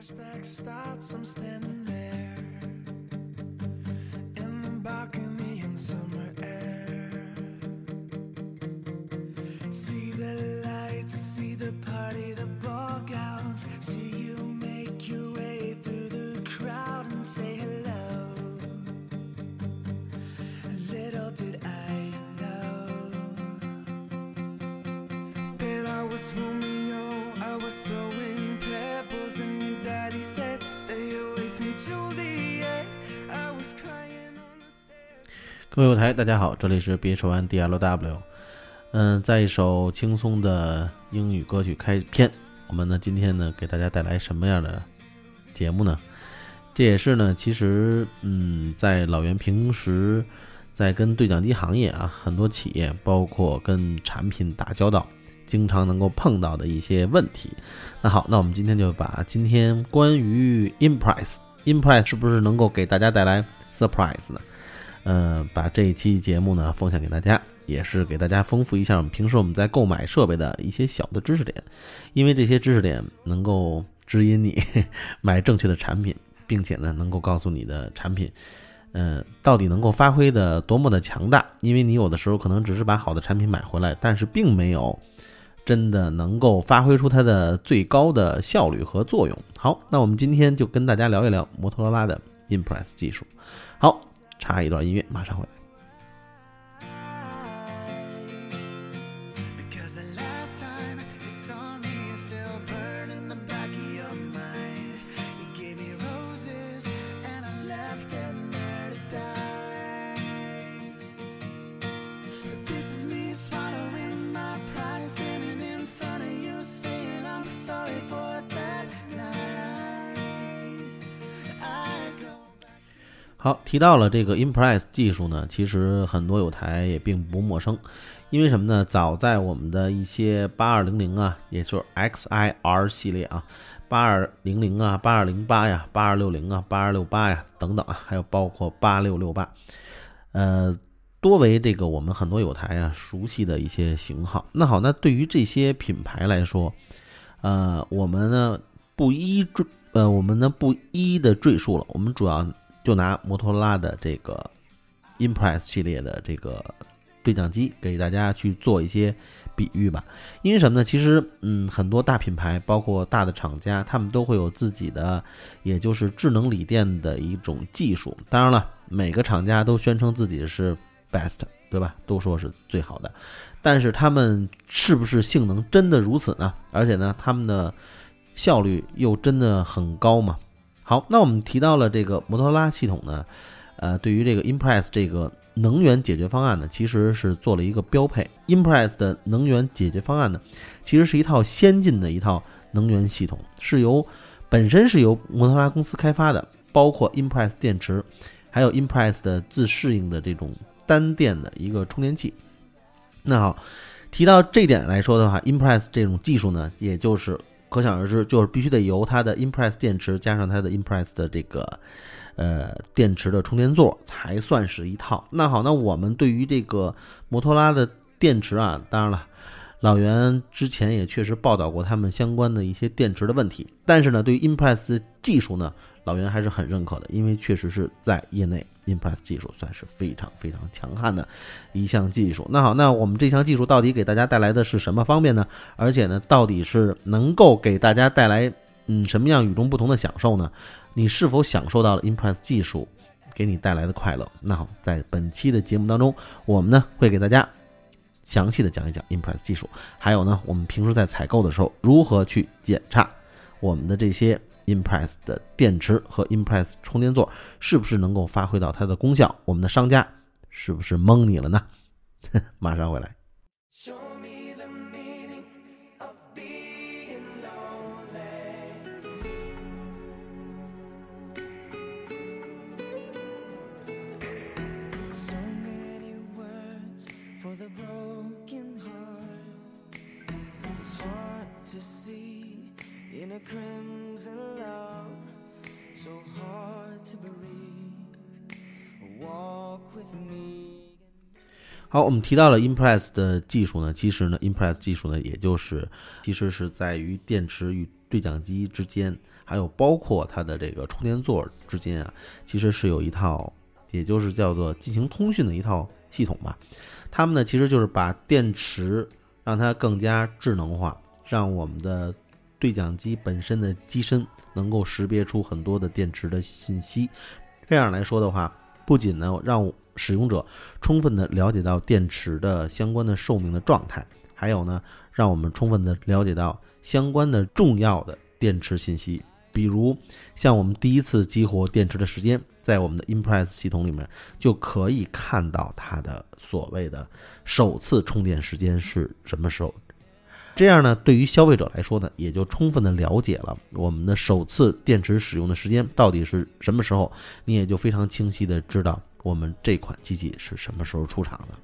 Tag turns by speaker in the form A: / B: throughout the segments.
A: flashback starts, I'm standing there
B: 各位友台，大家好，这里是别手按 DLW。嗯，在一首轻松的英语歌曲开篇，我们呢今天呢给大家带来什么样的节目呢？这也是呢，其实嗯，在老袁平时在跟对讲机行业啊，很多企业包括跟产品打交道，经常能够碰到的一些问题。那好，那我们今天就把今天关于 Impress，Impress 是不是能够给大家带来 surprise 呢？呃，把这一期节目呢奉献给大家，也是给大家丰富一下我们平时我们在购买设备的一些小的知识点，因为这些知识点能够指引你买正确的产品，并且呢能够告诉你的产品，呃，到底能够发挥的多么的强大。因为你有的时候可能只是把好的产品买回来，但是并没有真的能够发挥出它的最高的效率和作用。好，那我们今天就跟大家聊一聊摩托罗拉的 Impress 技术。好。插一段音乐，马上回来。好，提到了这个 Impress 技术呢，其实很多有台也并不陌生，因为什么呢？早在我们的一些八二零零啊，也就是 XIR 系列啊，八二零零啊，八二零八呀，八二六零啊，八二六八呀等等啊，还有包括八六六八，呃，多为这个我们很多有台啊熟悉的一些型号。那好，那对于这些品牌来说，呃，我们呢不一赘，呃，我们呢不一一的赘述了，我们主要就拿摩托罗拉的这个 Impress 系列的这个对讲机给大家去做一些比喻吧。因为什么呢？其实，嗯，很多大品牌，包括大的厂家，他们都会有自己的，也就是智能锂电的一种技术。当然了，每个厂家都宣称自己是 best，对吧？都说是最好的，但是他们是不是性能真的如此呢？而且呢，他们的效率又真的很高吗？好，那我们提到了这个摩托罗拉系统呢，呃，对于这个 Impress 这个能源解决方案呢，其实是做了一个标配。Impress 的能源解决方案呢，其实是一套先进的一套能源系统，是由本身是由摩托拉公司开发的，包括 Impress 电池，还有 Impress 的自适应的这种单电的一个充电器。那好，提到这点来说的话，Impress 这种技术呢，也就是可想而知，就是必须得由它的 Impress 电池加上它的 Impress 的这个呃电池的充电座才算是一套。那好，那我们对于这个摩托罗拉的电池啊，当然了，老袁之前也确实报道过他们相关的一些电池的问题，但是呢，对于 Impress 的技术呢，老袁还是很认可的，因为确实是在业内 Impress 技术算是非常非常强悍的一项技术。那好，那我们这项技术到底给大家带来的是什么方便呢？而且呢，到底是能够给大家带来嗯什么样与众不同的享受呢？你是否享受到了 Impress 技术给你带来的快乐？那好，在本期的节目当中，我们呢会给大家详细的讲一讲 Impress 技术，还有呢，我们平时在采购的时候如何去检查我们的这些 Impress 的电池和 Impress 充电座是不是能够发挥到它的功效？我们的商家是不是蒙你了呢？马上回来。
A: Crim. So hard to breathe. Walk with me.
B: 好，我们提到了 Impress 的技术呢，其实呢，Impress 技术呢，也就是其实是在于电池与对讲机之间，还有包括它的这个充电座之间啊，其实是有一套，也就是叫做进行通讯的一套系统吧。他们呢，其实就是把电池让它更加智能化，让我们的对讲机本身的机身能够识别出很多的电池的信息。这样来说的话，不仅呢让使用者充分的了解到电池的相关的寿命的状态，还有呢，让我们充分的了解到相关的重要的电池信息，比如像我们第一次激活电池的时间，在我们的 Impress 系统里面就可以看到它的所谓的首次充电时间是什么时候。这样呢，对于消费者来说呢，也就充分的了解了我们的首次电池使用的时间到底是什么时候，你也就非常清晰的知道我们这款机器是什么时候出厂的。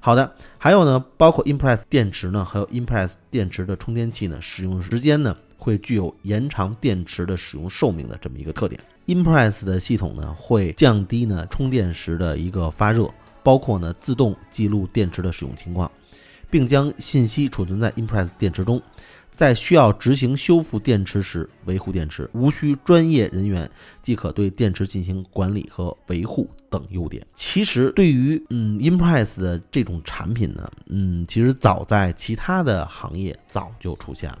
B: 好的，还有呢，包括 Impress 电池呢，还有 Impress 电池的充电器呢，使用时间呢会具有延长电池的使用寿命的这么一个特点。Impress 的系统呢会降低呢充电时的一个发热，包括呢自动记录电池的使用情况。并将信息储存在 Impress 电池中，在需要执行修复电池时维护电池，无需专业人员即可对电池进行管理和维护等优点。其实，对于嗯 Impress 的这种产品呢，嗯，其实早在其他的行业早就出现了，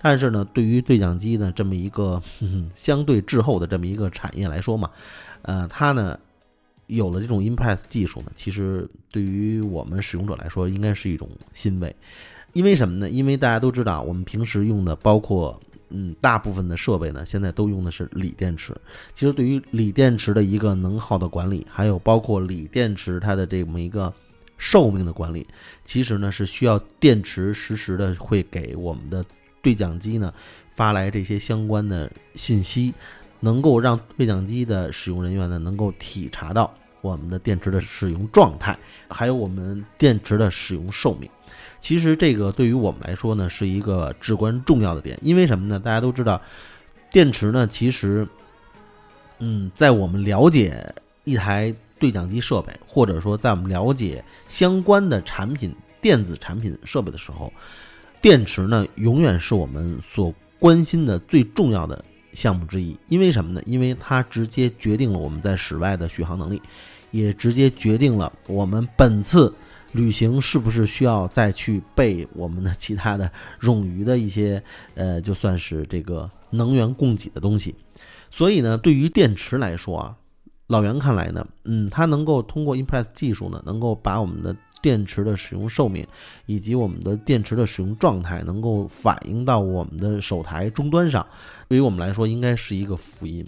B: 但是呢，对于对讲机呢这么一个相对滞后的这么一个产业来说嘛，呃，它呢。有了这种 Impress 技术呢，其实对于我们使用者来说，应该是一种欣慰。因为什么呢？因为大家都知道，我们平时用的，包括嗯，大部分的设备呢，现在都用的是锂电池。其实对于锂电池的一个能耗的管理，还有包括锂电池它的这么一个寿命的管理，其实呢是需要电池实时的会给我们的对讲机呢发来这些相关的信息。能够让对讲机的使用人员呢，能够体察到我们的电池的使用状态，还有我们电池的使用寿命。其实这个对于我们来说呢，是一个至关重要的点。因为什么呢？大家都知道，电池呢，其实，嗯，在我们了解一台对讲机设备，或者说在我们了解相关的产品、电子产品设备的时候，电池呢，永远是我们所关心的最重要的。项目之一，因为什么呢？因为它直接决定了我们在室外的续航能力，也直接决定了我们本次旅行是不是需要再去备我们的 其他的冗余的一些呃，就算是这个能源供给的东西。所以呢，对于电池来说啊，老袁看来呢，嗯，它能够通过 Impress 技术呢，能够把我们的。电池的使用寿命，以及我们的电池的使用状态，能够反映到我们的手台终端上，对于我们来说应该是一个福音。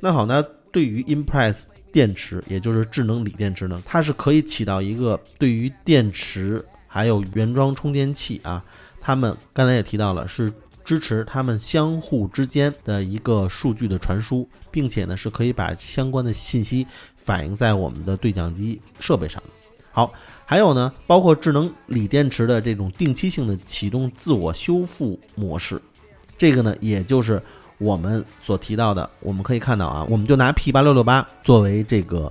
B: 那好，那对于 Impress 电池，也就是智能锂电池呢，它是可以起到一个对于电池还有原装充电器啊，它们刚才也提到了，是支持它们相互之间的一个数据的传输，并且呢是可以把相关的信息反映在我们的对讲机设备上。好。还有呢，包括智能锂电池的这种定期性的启动自我修复模式，这个呢，也就是我们所提到的。我们可以看到啊，我们就拿 P 八六六八作为这个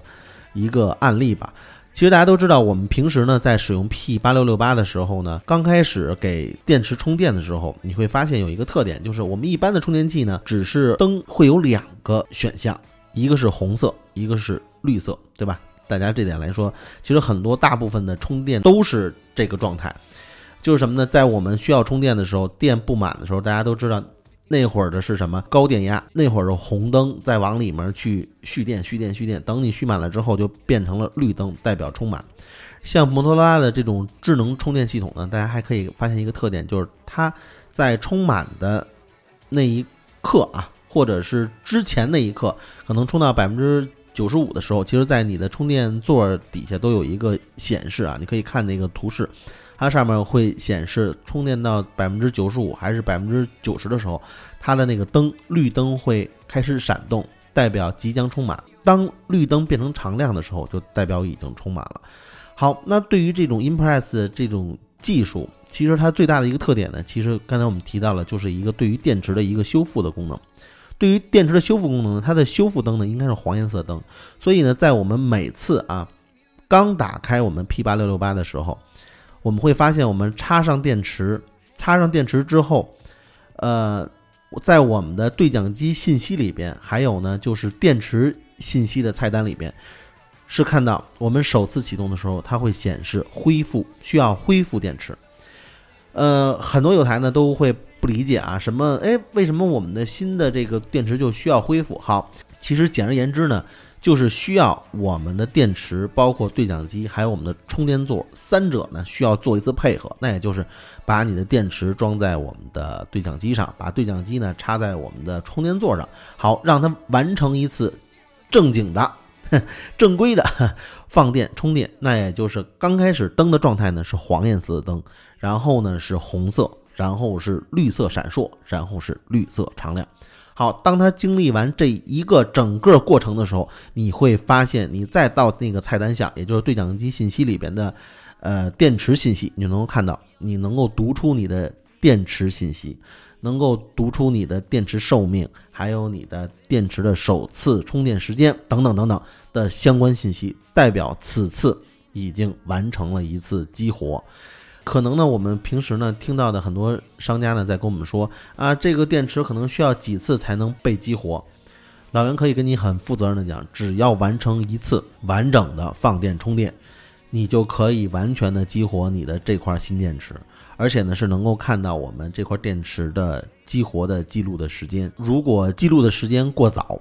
B: 一个案例吧。其实大家都知道，我们平时呢在使用 P 八六六八的时候呢，刚开始给电池充电的时候，你会发现有一个特点，就是我们一般的充电器呢，只是灯会有两个选项，一个是红色，一个是绿色，对吧？大家这点来说，其实很多大部分的充电都是这个状态，就是什么呢？在我们需要充电的时候，电不满的时候，大家都知道那会儿的是什么高电压，那会儿的红灯在往里面去蓄电、蓄电、蓄电，等你蓄满了之后，就变成了绿灯，代表充满。像摩托罗拉的这种智能充电系统呢，大家还可以发现一个特点，就是它在充满的那一刻啊，或者是之前那一刻，可能充到百分之。九十五的时候，其实，在你的充电座底下都有一个显示啊，你可以看那个图示，它上面会显示充电到百分之九十五还是百分之九十的时候，它的那个灯绿灯会开始闪动，代表即将充满。当绿灯变成常亮的时候，就代表已经充满了。好，那对于这种 Impress 这种技术，其实它最大的一个特点呢，其实刚才我们提到了，就是一个对于电池的一个修复的功能。对于电池的修复功能呢，它的修复灯呢应该是黄颜色灯，所以呢，在我们每次啊刚打开我们 P 八六六八的时候，我们会发现我们插上电池，插上电池之后，呃，在我们的对讲机信息里边，还有呢就是电池信息的菜单里边，是看到我们首次启动的时候，它会显示恢复，需要恢复电池。呃，很多有台呢都会不理解啊，什么哎，为什么我们的新的这个电池就需要恢复？好，其实简而言之呢，就是需要我们的电池，包括对讲机，还有我们的充电座，三者呢需要做一次配合，那也就是把你的电池装在我们的对讲机上，把对讲机呢插在我们的充电座上，好，让它完成一次正经的、正规的放电充电。那也就是刚开始灯的状态呢是黄颜色的灯。然后呢是红色，然后是绿色闪烁，然后是绿色常亮。好，当它经历完这一个整个过程的时候，你会发现，你再到那个菜单下，也就是对讲机信息里边的，呃，电池信息，你能够看到，你能够读出你的电池信息，能够读出你的电池寿命，还有你的电池的首次充电时间等等等等的相关信息，代表此次已经完成了一次激活。可能呢，我们平时呢听到的很多商家呢在跟我们说啊，这个电池可能需要几次才能被激活。老袁可以跟你很负责任的讲，只要完成一次完整的放电充电，你就可以完全的激活你的这块新电池，而且呢是能够看到我们这块电池的激活的记录的时间。如果记录的时间过早，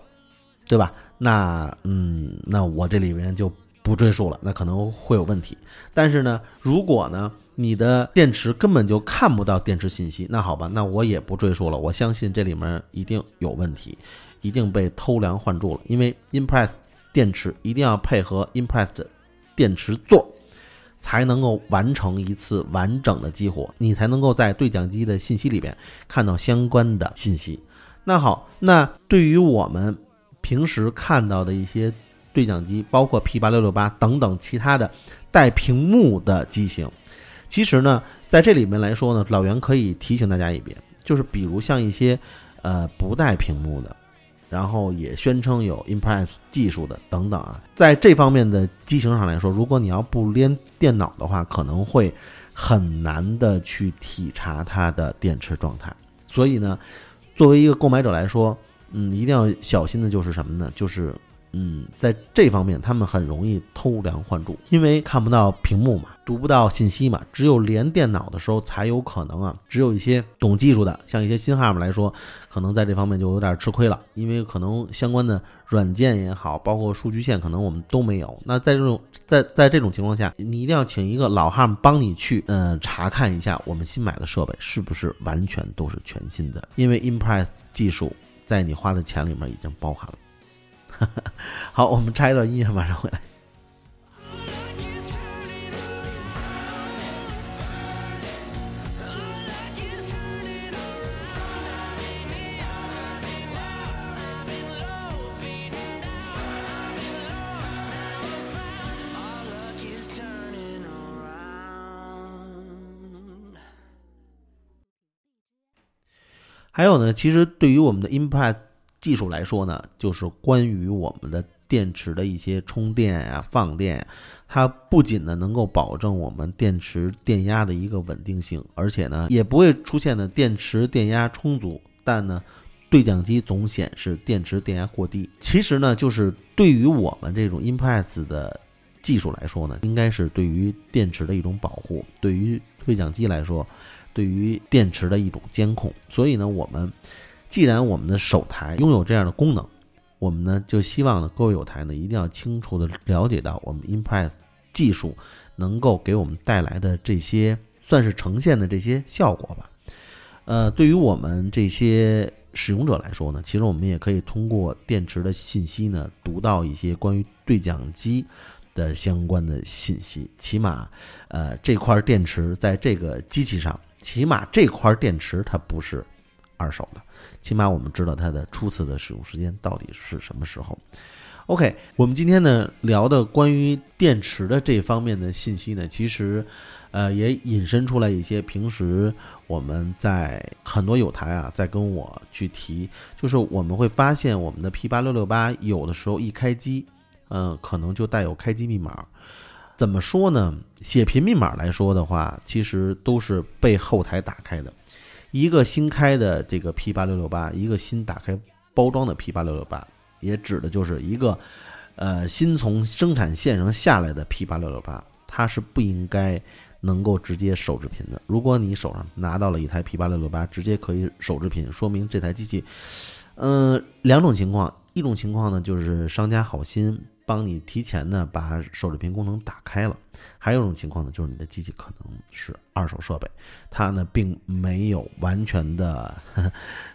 B: 对吧？那嗯，那我这里面就不赘述了，那可能会有问题。但是呢，如果呢？你的电池根本就看不到电池信息，那好吧，那我也不赘述了。我相信这里面一定有问题，一定被偷梁换柱了。因为 Impress 电池一定要配合 Impress 的电池座，才能够完成一次完整的激活，你才能够在对讲机的信息里边看到相关的信息。那好，那对于我们平时看到的一些对讲机，包括 P 八六六八等等其他的带屏幕的机型。其实呢，在这里面来说呢，老袁可以提醒大家一遍，就是比如像一些，呃，不带屏幕的，然后也宣称有 Impress 技术的等等啊，在这方面的机型上来说，如果你要不连电脑的话，可能会很难的去体察它的电池状态。所以呢，作为一个购买者来说，嗯，一定要小心的就是什么呢？就是。嗯，在这方面他们很容易偷梁换柱，因为看不到屏幕嘛，读不到信息嘛，只有连电脑的时候才有可能啊。只有一些懂技术的，像一些新汉姆来说，可能在这方面就有点吃亏了，因为可能相关的软件也好，包括数据线，可能我们都没有。那在这种在在这种情况下，你一定要请一个老汉姆帮你去，嗯，查看一下我们新买的设备是不是完全都是全新的，因为 Impress 技术在你花的钱里面已经包含了。好，我们插一段音乐，马上回来。还有呢，其实对于我们的 Impress。技术来说呢，就是关于我们的电池的一些充电呀、放电，它不仅呢能够保证我们电池电压的一个稳定性，而且呢也不会出现呢电池电压充足，但呢对讲机总显示电池电压过低。其实呢，就是对于我们这种 Impress 的技术来说呢，应该是对于电池的一种保护，对于对讲机来说，对于电池的一种监控。所以呢，我们。既然我们的手台拥有这样的功能，我们呢就希望呢各位有台呢一定要清楚的了解到我们 Impress 技术能够给我们带来的这些算是呈现的这些效果吧。呃，对于我们这些使用者来说呢，其实我们也可以通过电池的信息呢读到一些关于对讲机的相关的信息。起码，呃，这块电池在这个机器上，起码这块电池它不是二手的。起码我们知道它的初次的使用时间到底是什么时候。OK，我们今天呢聊的关于电池的这方面的信息呢，其实，呃，也引申出来一些平时我们在很多有台啊在跟我去提，就是我们会发现我们的 P 八六六八有的时候一开机，嗯，可能就带有开机密码。怎么说呢？写频密码来说的话，其实都是被后台打开的。一个新开的这个 P 八六六八，一个新打开包装的 P 八六六八，也指的就是一个呃新从生产线上下来的 P 八六六八，它是不应该能够直接手制品的。如果你手上拿到了一台 P 八六六八，直接可以手制品，说明这台机器，嗯，两种情况，一种情况呢就是商家好心。帮你提前呢把手制屏功能打开了，还有一种情况呢，就是你的机器可能是二手设备，它呢并没有完全的，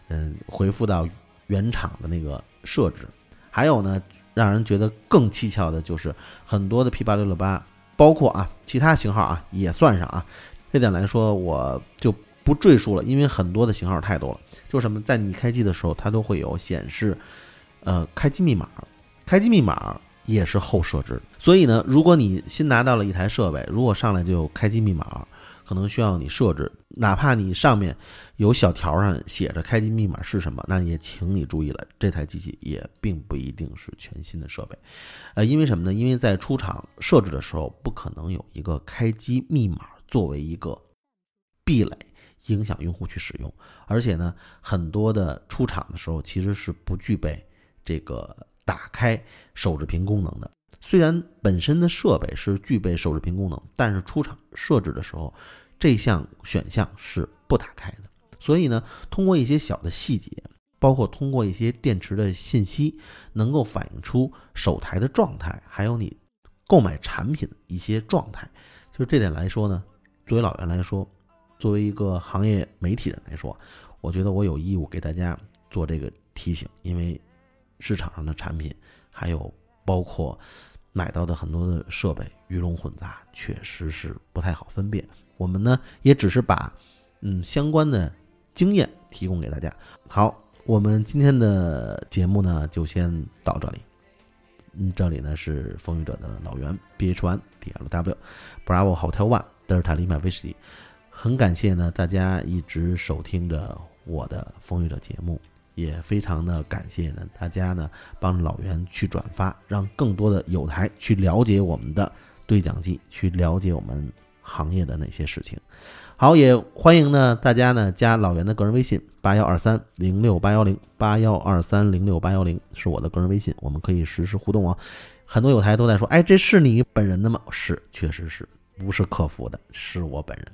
B: 嗯，恢复到原厂的那个设置。还有呢，让人觉得更蹊跷的就是很多的 P 八六六八，包括啊其他型号啊也算上啊，这点来说我就不赘述了，因为很多的型号太多了。就什么，在你开机的时候，它都会有显示，呃，开机密码，开机密码。也是后设置，所以呢，如果你新拿到了一台设备，如果上来就开机密码，可能需要你设置，哪怕你上面有小条上写着开机密码是什么，那也请你注意了，这台机器也并不一定是全新的设备，呃，因为什么呢？因为在出厂设置的时候，不可能有一个开机密码作为一个壁垒，影响用户去使用，而且呢，很多的出厂的时候其实是不具备这个。打开手制屏功能的，虽然本身的设备是具备手制屏功能，但是出厂设置的时候，这项选项是不打开的。所以呢，通过一些小的细节，包括通过一些电池的信息，能够反映出手台的状态，还有你购买产品的一些状态。就这点来说呢，作为老袁来说，作为一个行业媒体人来说，我觉得我有义务给大家做这个提醒，因为。市场上的产品，还有包括买到的很多的设备鱼龙混杂，确实是不太好分辨。我们呢也只是把嗯相关的经验提供给大家。好，我们今天的节目呢就先到这里。嗯，这里呢是风雨者的老袁 B H One D L W Bravo Hotel One 德尔塔利马威士忌，很感谢呢大家一直收听着我的风雨者节目。也非常的感谢呢，大家呢帮老袁去转发，让更多的友台去了解我们的对讲机，去了解我们行业的那些事情。好，也欢迎呢大家呢加老袁的个人微信八幺二三零六八幺零八幺二三零六八幺零是我的个人微信，我们可以实时互动哦。很多友台都在说，哎，这是你本人的吗？是，确实是。不是客服的，是我本人。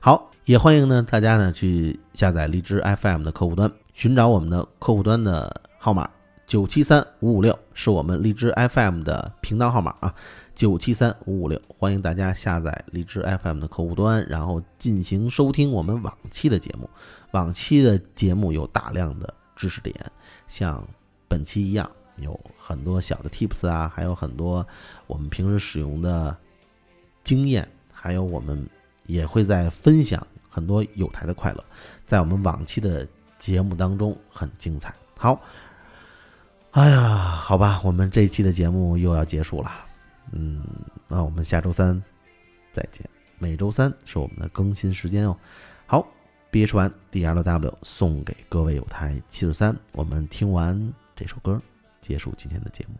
B: 好，也欢迎呢大家呢去下载荔枝 FM 的客户端，寻找我们的客户端的号码九七三五五六，是我们荔枝 FM 的频道号码啊，九七三五五六。欢迎大家下载荔枝 FM 的客户端，然后进行收听我们往期的节目。往期的节目有大量的知识点，像本期一样，有很多小的 Tips 啊，还有很多我们平时使用的。经验，还有我们也会在分享很多有台的快乐，在我们往期的节目当中很精彩。好，哎呀，好吧，我们这期的节目又要结束了。嗯，那我们下周三再见。每周三是我们的更新时间哦。好憋出完 D L W 送给各位有台七十三，我们听完这首歌，结束今天的节目。